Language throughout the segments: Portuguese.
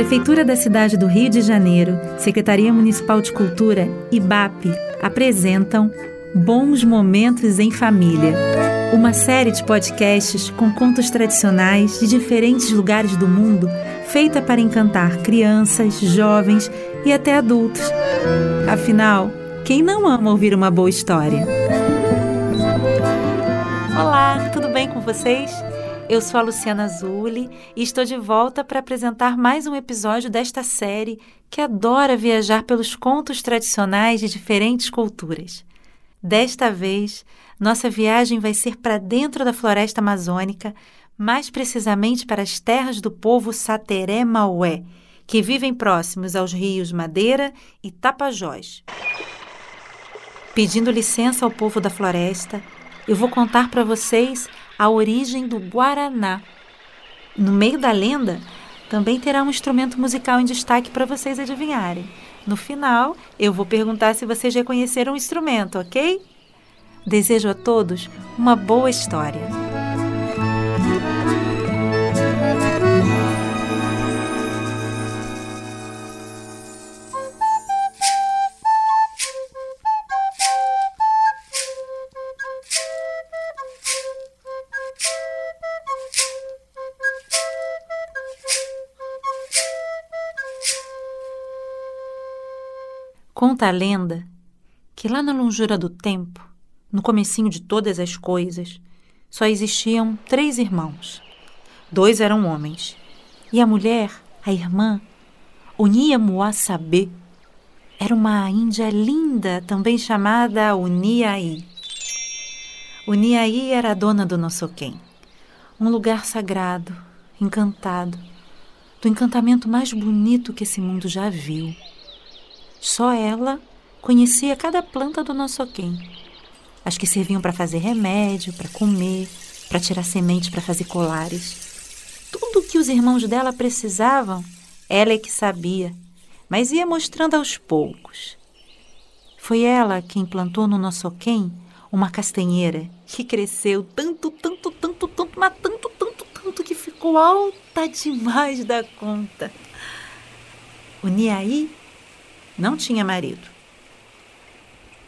Prefeitura da cidade do Rio de Janeiro, Secretaria Municipal de Cultura e BAP apresentam Bons Momentos em Família. Uma série de podcasts com contos tradicionais de diferentes lugares do mundo, feita para encantar crianças, jovens e até adultos. Afinal, quem não ama ouvir uma boa história? Olá, tudo bem com vocês? Eu sou a Luciana Zulli e estou de volta para apresentar mais um episódio desta série que adora viajar pelos contos tradicionais de diferentes culturas. Desta vez, nossa viagem vai ser para dentro da floresta amazônica, mais precisamente para as terras do povo Sateré Maué, que vivem próximos aos rios Madeira e Tapajós. Pedindo licença ao povo da floresta, eu vou contar para vocês a origem do Guaraná. No meio da lenda, também terá um instrumento musical em destaque para vocês adivinharem. No final, eu vou perguntar se vocês reconheceram o instrumento, ok? Desejo a todos uma boa história. Conta a lenda que lá na longura do tempo, no comecinho de todas as coisas, só existiam três irmãos. Dois eram homens, e a mulher, a irmã, Unia Muasabê, era uma índia linda, também chamada Uniaí. Uniaí era a dona do Nossoquém, um lugar sagrado, encantado, do encantamento mais bonito que esse mundo já viu. Só ela conhecia cada planta do nosso quem. As que serviam para fazer remédio, para comer, para tirar semente para fazer colares. Tudo o que os irmãos dela precisavam, ela é que sabia, mas ia mostrando aos poucos. Foi ela quem plantou no nosso quem uma castanheira que cresceu tanto, tanto, tanto, tanto, mas tanto, tanto, tanto que ficou alta demais da conta. O Niaí não tinha marido.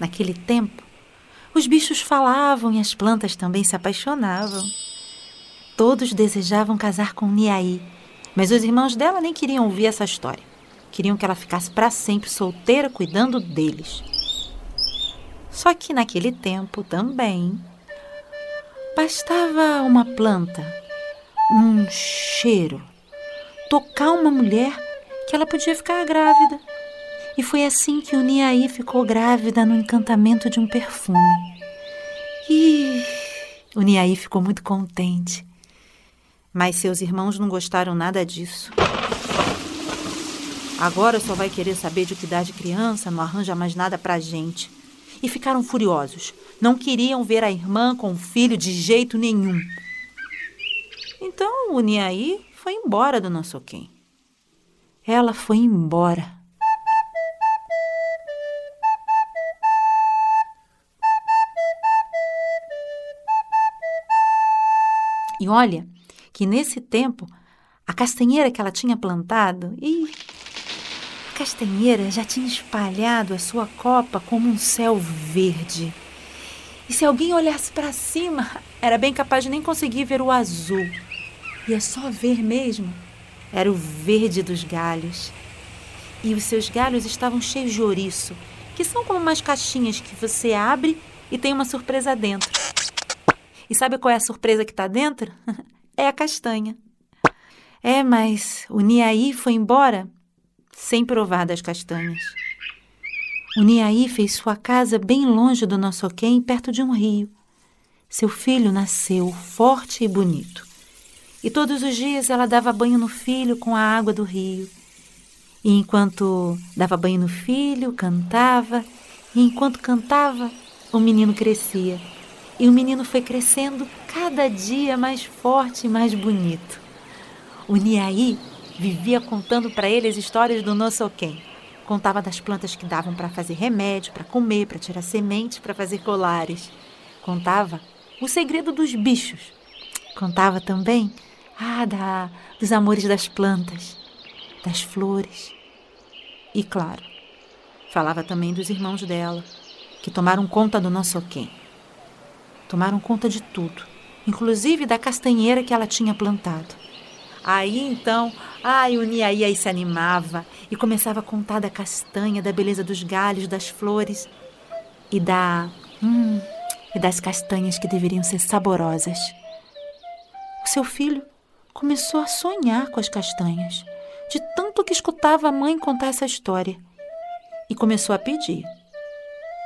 Naquele tempo, os bichos falavam e as plantas também se apaixonavam. Todos desejavam casar com Niaí, mas os irmãos dela nem queriam ouvir essa história. Queriam que ela ficasse para sempre solteira cuidando deles. Só que naquele tempo também bastava uma planta, um cheiro, tocar uma mulher que ela podia ficar grávida. E foi assim que o Niaí ficou grávida no encantamento de um perfume. E o Niaí ficou muito contente. Mas seus irmãos não gostaram nada disso. Agora só vai querer saber de que idade criança, não arranja mais nada pra gente. E ficaram furiosos. Não queriam ver a irmã com o filho de jeito nenhum. Então o Niaí foi embora do nosso quem. Ela foi embora. E olha que nesse tempo, a castanheira que ela tinha plantado, e a castanheira já tinha espalhado a sua copa como um céu verde. E se alguém olhasse para cima, era bem capaz de nem conseguir ver o azul. Ia só ver mesmo. Era o verde dos galhos. E os seus galhos estavam cheios de ouriço, que são como umas caixinhas que você abre e tem uma surpresa dentro. E sabe qual é a surpresa que está dentro? é a castanha. É, mas o Niaí foi embora sem provar das castanhas. O Niaí fez sua casa bem longe do nosso quem, perto de um rio. Seu filho nasceu forte e bonito. E todos os dias ela dava banho no filho com a água do rio. E enquanto dava banho no filho, cantava, e enquanto cantava, o menino crescia e o menino foi crescendo cada dia mais forte e mais bonito. O Niaí vivia contando para ele as histórias do Nossoquém. Contava das plantas que davam para fazer remédio, para comer, para tirar sementes, para fazer colares. Contava o segredo dos bichos. Contava também ah, da, dos amores das plantas. das flores. E, claro, falava também dos irmãos dela, que tomaram conta do nosso quem. Tomaram conta de tudo, inclusive da castanheira que ela tinha plantado. Aí então, ai, o Niaí aí se animava e começava a contar da castanha, da beleza dos galhos, das flores e da. Hum, e das castanhas que deveriam ser saborosas. O seu filho começou a sonhar com as castanhas, de tanto que escutava a mãe contar essa história. E começou a pedir: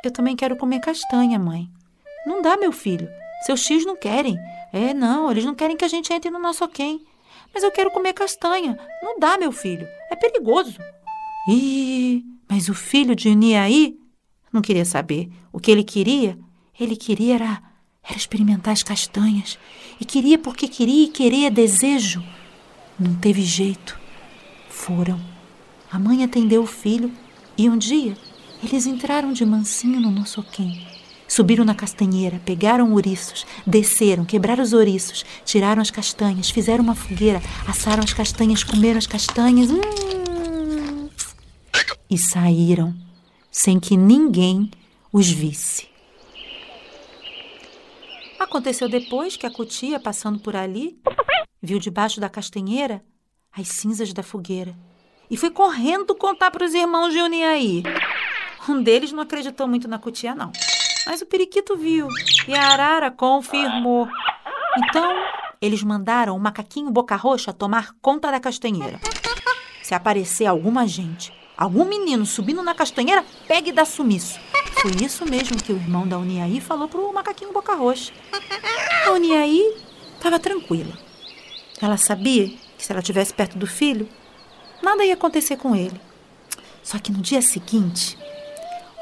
Eu também quero comer castanha, mãe. Não dá, meu filho. Seus tios não querem. É, não, eles não querem que a gente entre no nosso quem. Mas eu quero comer castanha. Não dá, meu filho. É perigoso. Ih, mas o filho de Uniaí não queria saber. O que ele queria, ele queria era, era experimentar as castanhas. E queria porque queria e querer é desejo. Não teve jeito. Foram. A mãe atendeu o filho e um dia eles entraram de mansinho no nosso quem. Subiram na castanheira, pegaram ouriços, desceram, quebraram os ouriços, tiraram as castanhas, fizeram uma fogueira, assaram as castanhas, comeram as castanhas. Hum, e saíram sem que ninguém os visse. Aconteceu depois que a cutia, passando por ali, viu debaixo da castanheira as cinzas da fogueira e foi correndo contar para os irmãos de Uniaí. Um deles não acreditou muito na cutia, não. Mas o periquito viu e a arara confirmou. Então, eles mandaram o macaquinho boca roxa tomar conta da castanheira. Se aparecer alguma gente, algum menino subindo na castanheira, pegue e dá sumiço. Foi isso mesmo que o irmão da Uniaí falou pro macaquinho boca roxa. A Uniaí estava tranquila. Ela sabia que se ela estivesse perto do filho, nada ia acontecer com ele. Só que no dia seguinte,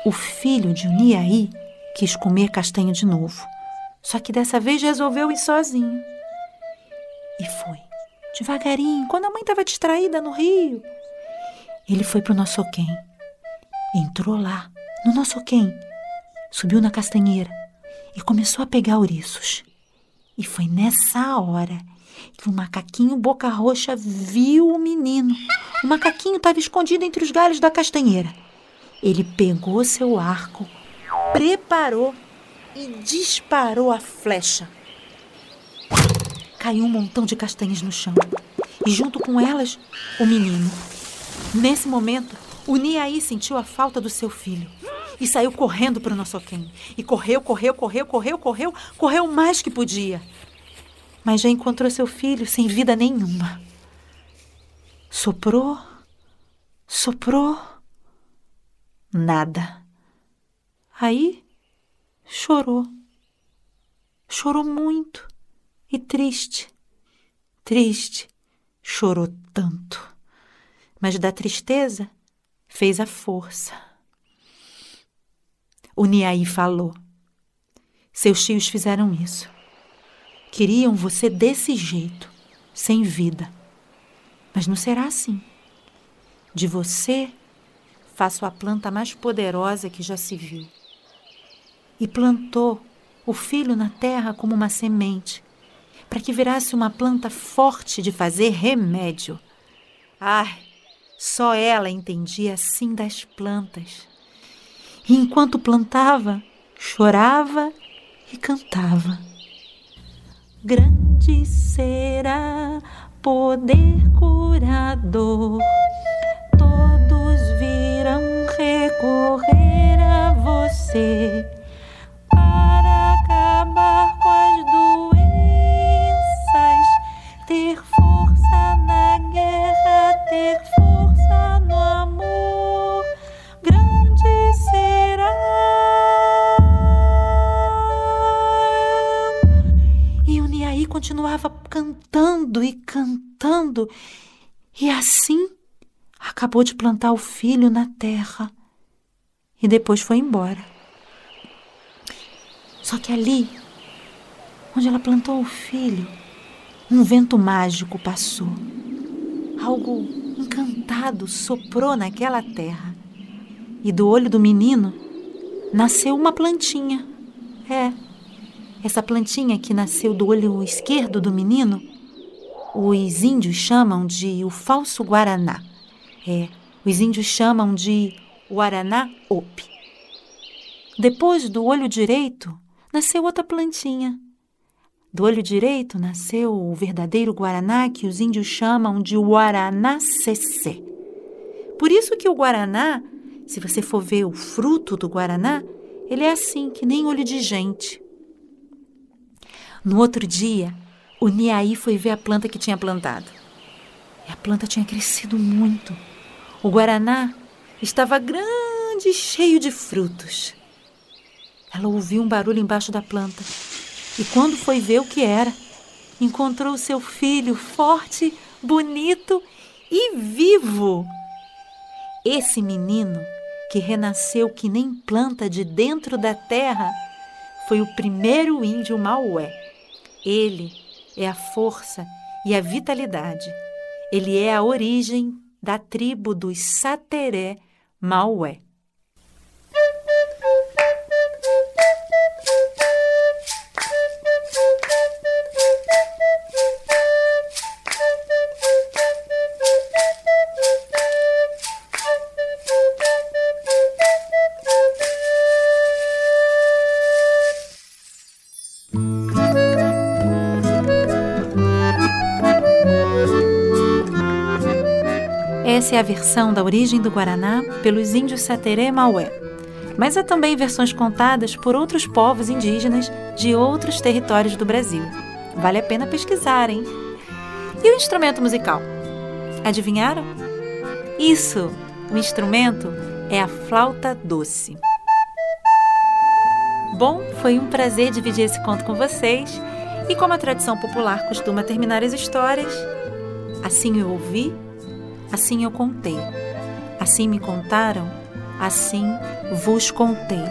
o filho de Uniaí Quis comer castanho de novo. Só que dessa vez resolveu ir sozinho. E foi, devagarinho, quando a mãe estava distraída no rio. Ele foi para o nosso quem. Entrou lá, no nosso quem. Subiu na castanheira e começou a pegar ouriços. E foi nessa hora que o macaquinho boca roxa viu o menino. O macaquinho estava escondido entre os galhos da castanheira. Ele pegou seu arco preparou e disparou a flecha. Caiu um montão de castanhas no chão e, junto com elas, o menino. Nesse momento, o Niaí sentiu a falta do seu filho e saiu correndo para o Nossoquém. E correu, correu, correu, correu, correu, correu mais que podia. Mas já encontrou seu filho sem vida nenhuma. Soprou, soprou, nada. Aí chorou. Chorou muito e triste. Triste, chorou tanto. Mas da tristeza fez a força. O Niaí falou: Seus tios fizeram isso. Queriam você desse jeito, sem vida. Mas não será assim. De você faço a planta mais poderosa que já se viu e plantou o filho na terra como uma semente, para que virasse uma planta forte de fazer remédio. Ai, só ela entendia assim das plantas. E enquanto plantava, chorava e cantava. Grande será poder curador, todos virão recorrer a você cantando e cantando, e assim acabou de plantar o filho na terra e depois foi embora. Só que ali, onde ela plantou o filho, um vento mágico passou. Algo encantado soprou naquela terra. E do olho do menino nasceu uma plantinha. É, essa plantinha que nasceu do olho esquerdo do menino, os índios chamam de o falso guaraná. É, os índios chamam de Guaraná-Ope. Depois do olho direito, nasceu outra plantinha. Do olho direito nasceu o verdadeiro Guaraná que os índios chamam de Guaraná-Cecé. Por isso que o Guaraná, se você for ver o fruto do Guaraná, ele é assim, que nem olho de gente. No outro dia, o Niaí foi ver a planta que tinha plantado. E a planta tinha crescido muito. O Guaraná estava grande e cheio de frutos. Ela ouviu um barulho embaixo da planta e, quando foi ver o que era, encontrou seu filho forte, bonito e vivo. Esse menino, que renasceu que nem planta de dentro da terra, foi o primeiro índio Maué. Ele é a força e a vitalidade. Ele é a origem da tribo dos Sateré Maué. Essa é a versão da origem do Guaraná pelos índios Sateré Maué. Mas há também versões contadas por outros povos indígenas de outros territórios do Brasil. Vale a pena pesquisar, hein? E o instrumento musical? Adivinharam? Isso! O instrumento é a flauta doce. Bom, foi um prazer dividir esse conto com vocês. E como a tradição popular costuma terminar as histórias, assim eu ouvi assim eu contei. Assim me contaram, assim vos contei.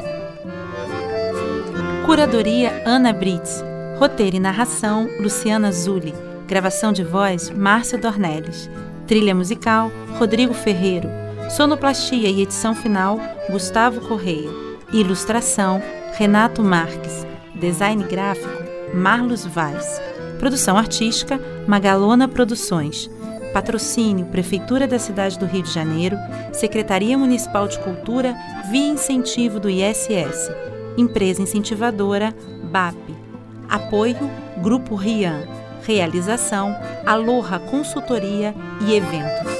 Curadoria Ana Brits. Roteiro e narração Luciana Zulli. Gravação de voz Márcia Dornelles. Trilha musical Rodrigo Ferreiro. Sonoplastia e edição final Gustavo Correia. Ilustração Renato Marques. Design gráfico Marlos Vaz. Produção artística Magalona Produções. Patrocínio Prefeitura da Cidade do Rio de Janeiro, Secretaria Municipal de Cultura, via incentivo do ISS. Empresa incentivadora BAP. Apoio Grupo Rian. Realização Aloha Consultoria e Eventos.